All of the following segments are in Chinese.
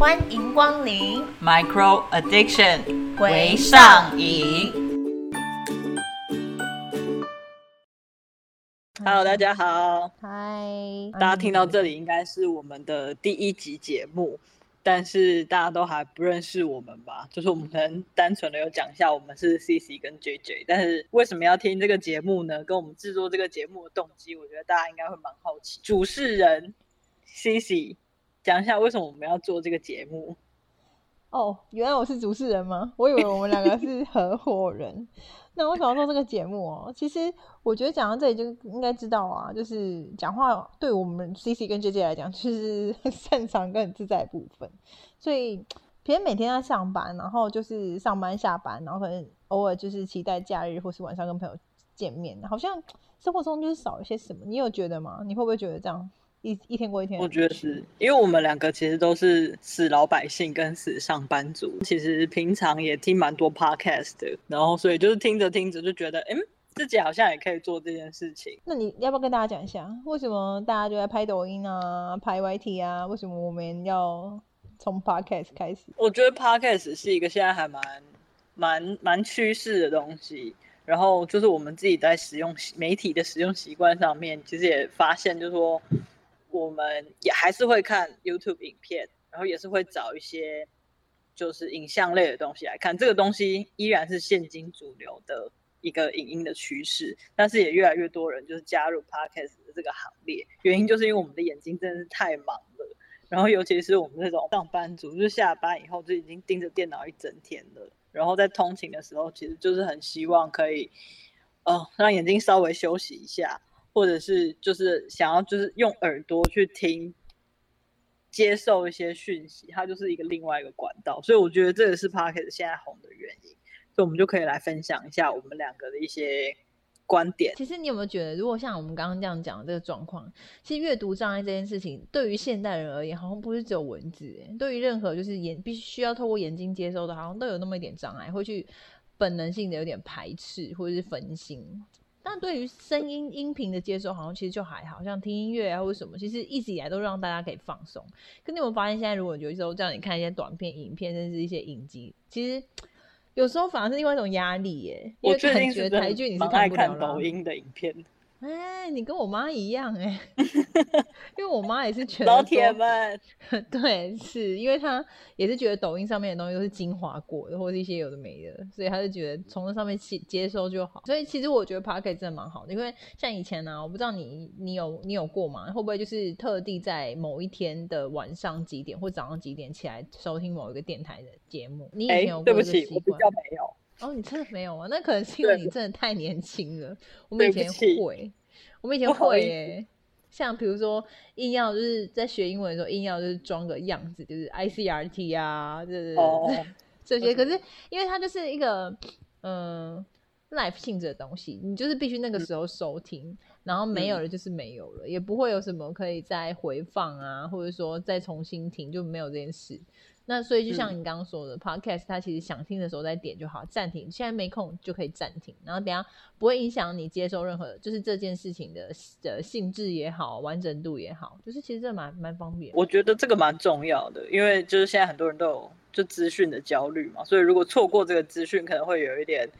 欢迎光临 Micro Addiction 微上瘾。Hello，大家好。嗨，大家听到这里应该是我们的第一集节目，但是大家都还不认识我们吧？就是我们可能单纯的有讲一下我们是 CC 跟 JJ，但是为什么要听这个节目呢？跟我们制作这个节目的动机，我觉得大家应该会蛮好奇。主持人 CC 讲一下为什么我们要做这个节目。哦，原来我是主持人吗？我以为我们两个是合伙人。那为什么要做这个节目哦？其实我觉得讲到这里就应该知道啊，就是讲话对我们 C C 跟 J J 来讲，就是 很擅长跟很自在的部分。所以别人每天在上班，然后就是上班下班，然后可能偶尔就是期待假日或是晚上跟朋友见面，好像生活中就是少一些什么。你有觉得吗？你会不会觉得这样一一天过一天？我觉得是因为我们两个其实都是死老百姓跟死上班族，其实平常也听蛮多 podcast 的，然后所以就是听着听着就觉得，嗯，自己好像也可以做这件事情。那你要不要跟大家讲一下，为什么大家就在拍抖音啊、拍 YT 啊？为什么我们要从 podcast 开始？我觉得 podcast 是一个现在还蛮蛮蛮趋势的东西。然后就是我们自己在使用媒体的使用习惯上面，其实也发现，就是说我们也还是会看 YouTube 影片，然后也是会找一些就是影像类的东西来看。这个东西依然是现今主流的一个影音的趋势，但是也越来越多人就是加入 podcast 这个行列。原因就是因为我们的眼睛真的是太忙了，然后尤其是我们这种上班族，就是下班以后就已经盯着电脑一整天了。然后在通勤的时候，其实就是很希望可以，呃，让眼睛稍微休息一下，或者是就是想要就是用耳朵去听，接受一些讯息，它就是一个另外一个管道。所以我觉得这个是 p o c k e t 现在红的原因。所以我们就可以来分享一下我们两个的一些观点。其实你有没有觉得，如果像我们刚刚这样讲的这个状况，其实阅读障碍这件事情，对于现代人而言，好像不是只有文字，对于任何就是眼必须要透过眼睛接收的，好像都有那么一点障碍，会去本能性的有点排斥或者是分心。但对于声音音频的接收，好像其实就还好，像听音乐啊或者什么，其实一直以来都让大家可以放松。可你有没有发现，现在如果有时候叫你看一些短片、影片，甚至一些影集，其实有时候反而是另外一种压力耶。我最近觉得台剧你是看不了看抖音的影片。哎，你跟我妈一样哎，因为我妈也是觉得老铁们，对，是因为她也是觉得抖音上面的东西都是精华过的，或者一些有的没的，所以她就觉得从那上面接接收就好。所以其实我觉得 p o c k e t 真的蛮好的，因为像以前呢、啊，我不知道你你有你有过吗？会不会就是特地在某一天的晚上几点或早上几点起来收听某一个电台的节目？你以前有过对不起，这个习我比惯较没有。哦，你真的没有啊？那可能是因为你真的太年轻了。我们以前会，我们以前会耶、像比如说硬要就是在学英文的时候，硬要就是装个样子，就是 ICRT 啊，就是、哦 这些。可是因为它就是一个嗯、life 性质的东西，你就是必须那个时候收听，然后没有嗯了就是没有了，也不会有什么可以再回放啊，或者说再重新听，就没有这件事。那所以就像嗯你刚刚说的、p o d c a s t 它其实想听的时候再点就好，暂停。现在没空就可以暂停，然后等下不会影响你接收任何就是这件事情的的性质也好，完整度也好，就是其实这蛮蛮方便。我觉得这个蛮重要的，因为就是现在很多人都有就资讯的焦虑嘛，所以如果错过这个资讯，可能会有一点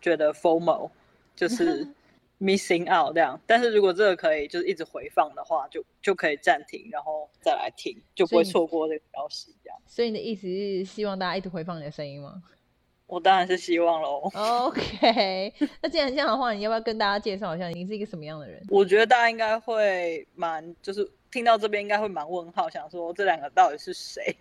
觉得 FOMO，就是 missing out 这样。但是如果这个可以就是一直回放的话，就就可以暂停，然后再来听，就不会错过这个消息。这样，所以你的意思是希望大家一直回放你的声音吗我当然是希望喽。？OK，那既然这样的话，你要不要跟大家介绍一下你是一个什么样的人？我觉得大家应该会蛮，就是听到这边应该会蛮问号，想说这两个到底是谁，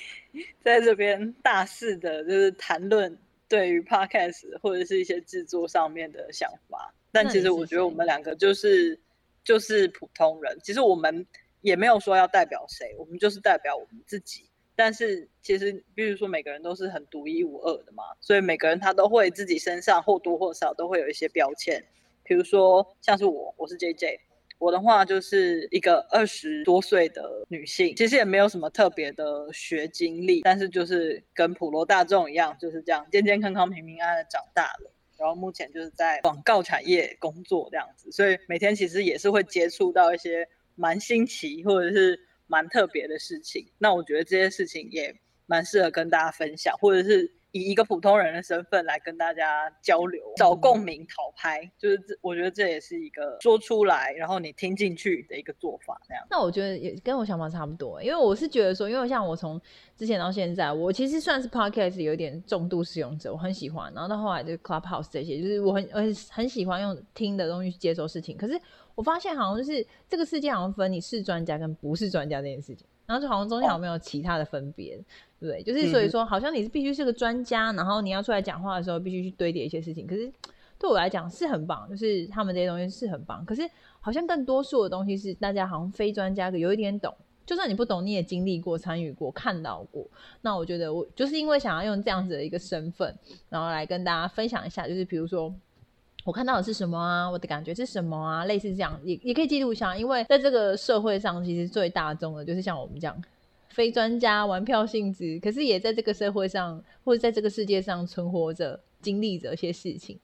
在这边大肆的就是谈论对于 podcast 或者是一些制作上面的想法。但其实我觉得我谁们两个就是就是普通人，其实我们也没有说要代表谁，我们就是代表我们自己。但是其实，比如说每个人都是很独一无二的嘛，所以每个人他都会自己身上或多或少都会有一些标签。比如说像是我，我是 JJ，我的话就是一个二十多岁的女性，其实也没有什么特别的学经历，但是就是跟普罗大众一样，就是这样健健康康、平平安安的长大了。然后目前就是在广告产业工作这样子，所以每天其实也是会接触到一些蛮新奇或者是蛮特别的事情。那我觉得这些事情也蛮适合跟大家分享，或者是。以一个普通人的身份来跟大家交流，找共鸣、讨拍，就是这，我觉得这也是一个说出来，然后你听进去的一个做法。那样，那我觉得也跟我想法差不多，因为我是觉得说，因为像我从之前到现在，我其实算是 podcast 有点重度使用者，我很喜欢。然后到后来就 clubhouse 这些，就是我很很很喜欢用听的东西去接受事情。可是我发现好像就是这个世界好像分你是专家跟不是专家这件事情。然后就好像中间好像没有其他的分别，对不对？就是所以说，好像你是必须是个专家，然后你要出来讲话的时候，必须去堆叠一些事情。可是对我来讲是很棒，就是他们这些东西是很棒。可是好像更多数的东西是大家好像非专家，有一点懂。就算你不懂，你也经历过、参与过、看到过。那我觉得我就是因为想要用这样子的一个身份，然后来跟大家分享一下，就是比如说。我看到的是什么啊？我的感觉是什么啊？类似这样，也也可以记录一下，因为在这个社会上，其实最大众的就是像我们这样非专家玩票性质，可是也在这个社会上或者在这个世界上存活着，经历着一些事情。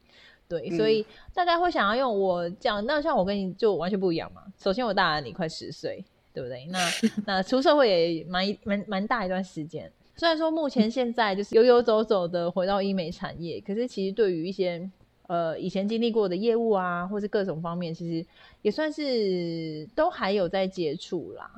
对，所以大概会想要用我这样。那像我跟你就完全不一样嘛。首先我大了你快十岁，对不对？那 那出社会也蛮蛮蛮大一段时间。虽然说目前现在就是游游走走的回到医美产业，可是其实对于一些。呃，以前经历过的业务啊，或是各种方面，其实也算是都还有在接触啦。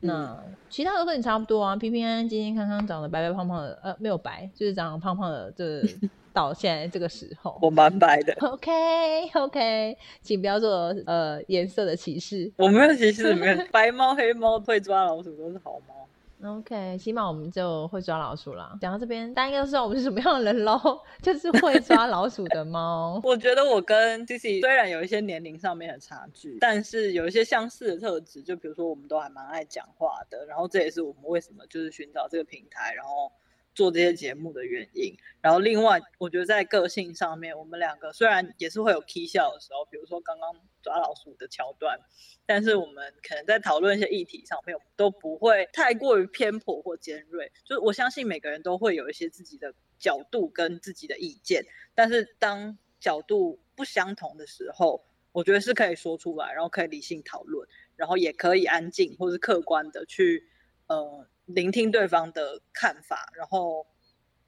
那其他都跟你差不多啊，平平安安、健健康康，长得白白胖胖的，呃，没有白，就是长得胖胖的。这 到现在这个时候，我蛮白的。OK OK，请不要做呃颜色的歧视。我没有歧视，没有 白猫黑猫会抓老鼠都是好猫。OK，起码我们就会抓老鼠啦。讲到这边，大家应该都知道我们是什么样的人喽，就是会抓老鼠的猫。我觉得我跟 c i c 虽然有一些年龄上面的差距，但是有一些相似的特质，就比如说我们都还蛮爱讲话的。然后这也是我们为什么就是寻找这个平台，然后。做这些节目的原因，然后另外，我觉得在个性上面，我们两个虽然也是会有 k 笑的时候，比如说刚刚抓老鼠的桥段，但是我们可能在讨论一些议题上面，都不会太过于偏颇或尖锐。就是我相信每个人都会有一些自己的角度跟自己的意见，但是当角度不相同的时候，我觉得是可以说出来，然后可以理性讨论，然后也可以安静或是客观的去呃。聆听对方的看法，然后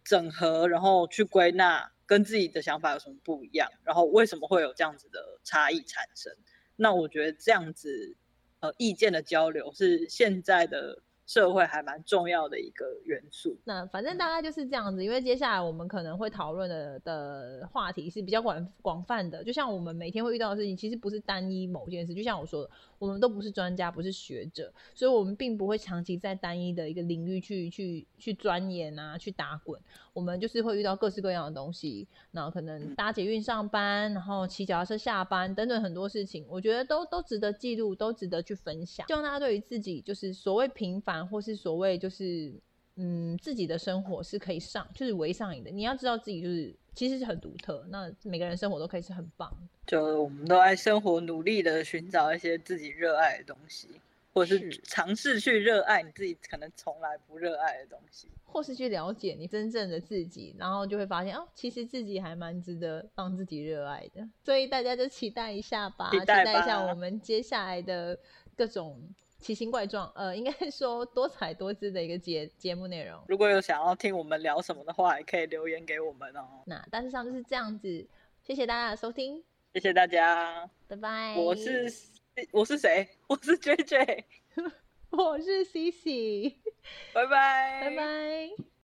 整合，然后去归纳，跟自己的想法有什么不一样，然后为什么会有这样子的差异产生？那我觉得这样子，呃，意见的交流是现在的。社会还蛮重要的一个元素。那反正大概就是这样子，因为接下来我们可能会讨论的的话题是比较广广泛的。就像我们每天会遇到的事情，其实不是单一某件事。就像我说的，我们都不是专家，不是学者，所以我们并不会长期在单一的一个领域去去去钻研啊，去打滚。我们就是会遇到各式各样的东西，然后可能搭捷运上班，然后骑脚踏车下班等等很多事情，我觉得都都值得记录，都值得去分享。希望大家对于自己就是所谓平凡。或是所谓就是嗯，自己的生活是可以上，就是围上瘾的。你要知道自己就是其实是很独特，那每个人生活都可以是很棒。就我们都爱生活，努力的寻找一些自己热爱的东西，或是尝试去热爱你自己可能从来不热爱的东西，或是去了解你真正的自己，然后就会发现哦，其实自己还蛮值得让自己热爱的。所以大家就期待一下吧，期待一下我们接下来的各种。奇形怪状，呃，应该 说多彩多姿的一个节节目内容。如果有想要听我们聊什么的话，也可以留言给我们哦。那大致上就是这样子，谢谢大家的收听，谢谢大家，拜拜。我是我是谁？我是 J J，我是 C C，拜拜，拜拜。